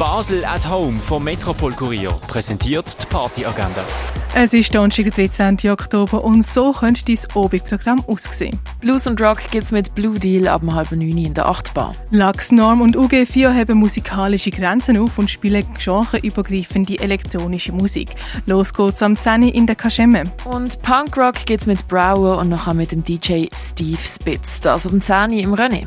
Basel at Home vom Metropol Kurier präsentiert die Partyagenda. Es ist Donnerstag, der 13. Oktober und so könnte dein Obig-Programm aussehen. Blues und Rock gibt's mit Blue Deal ab halb neun in der Achtbar. Lux, Norm und UG4 haben musikalische Grenzen auf und spielen genreübergreifende elektronische Musik. Los geht's am 10 in der Kaschemme. Und Punkrock gibt's mit Brower und nachher mit dem DJ Steve Spitz. Das am 10 im René.